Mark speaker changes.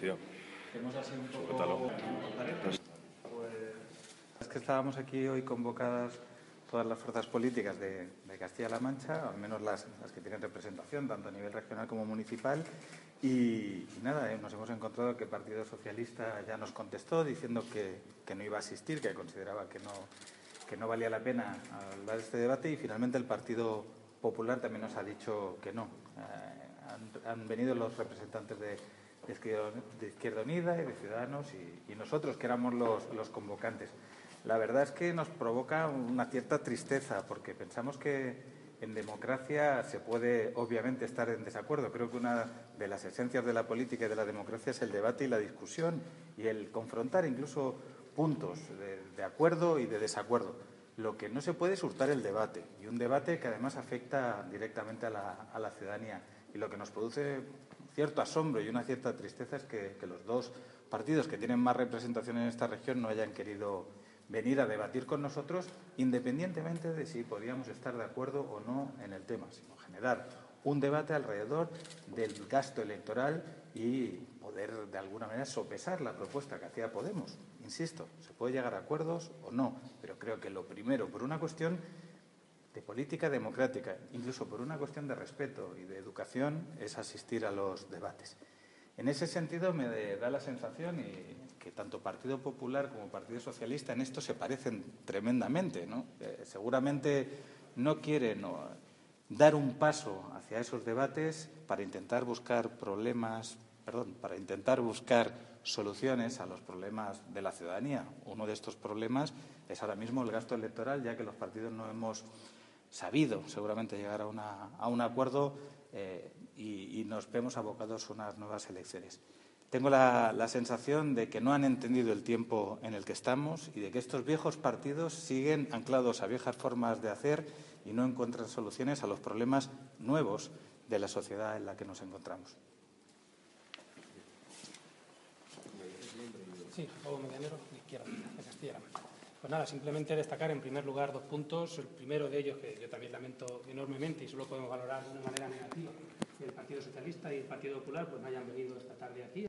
Speaker 1: tío.
Speaker 2: Hemos así un poco...
Speaker 1: Suéltalo.
Speaker 2: Pues, es que estábamos aquí hoy convocadas todas las fuerzas políticas de, de Castilla-La Mancha, al menos las, las, que tienen representación, tanto a nivel regional como municipal. Y, y nada, eh, nos hemos encontrado que el Partido Socialista ya nos contestó diciendo que, que no iba a asistir, que consideraba que no, que no valía la pena hablar de este debate y finalmente el Partido Popular también nos ha dicho que no. Eh, han, han, venido los representantes de, de, Izquierda, Unida y de Ciudadanos y, y nosotros, que éramos los, los convocantes. La verdad es que nos provoca una cierta tristeza porque pensamos que en democracia se puede obviamente estar en desacuerdo. Creo que una de las esencias de la política y de la democracia es el debate y la discusión y el confrontar incluso puntos de, de acuerdo y de desacuerdo. Lo que no se puede es hurtar el debate y un debate que además afecta directamente a la, a la ciudadanía. Y lo que nos produce cierto asombro y una cierta tristeza es que, que los dos partidos que tienen más representación en esta región no hayan querido venir a debatir con nosotros, independientemente de si podíamos estar de acuerdo o no en el tema, sino generar un debate alrededor del gasto electoral y poder, de alguna manera, sopesar la propuesta que hacía Podemos. Insisto, se puede llegar a acuerdos o no, pero creo que lo primero, por una cuestión de política democrática, incluso por una cuestión de respeto y de educación, es asistir a los debates. En ese sentido, me da la sensación y que tanto Partido Popular como Partido Socialista en esto se parecen tremendamente. ¿no? Eh, seguramente no quieren dar un paso hacia esos debates para intentar buscar problemas, perdón, para intentar buscar soluciones a los problemas de la ciudadanía. Uno de estos problemas es ahora mismo el gasto electoral, ya que los partidos no hemos sabido seguramente llegar a, una, a un acuerdo eh, y, nos vemos abocados a unas nuevas elecciones. Tengo la, sensación de que no han entendido el tiempo en el que estamos y de que estos viejos partidos siguen anclados a viejas formas de hacer y no encuentran soluciones a los problemas nuevos de la sociedad en la que nos encontramos.
Speaker 3: Sí, Pablo Medianero, de Izquierda, de. Pues nada, simplemente destacar en primer lugar dos puntos. El primero de ellos, que yo también lamento enormemente y solo podemos valorar de una manera negativa, que el Partido Socialista y el Partido Popular pues no hayan venido esta tarde aquí.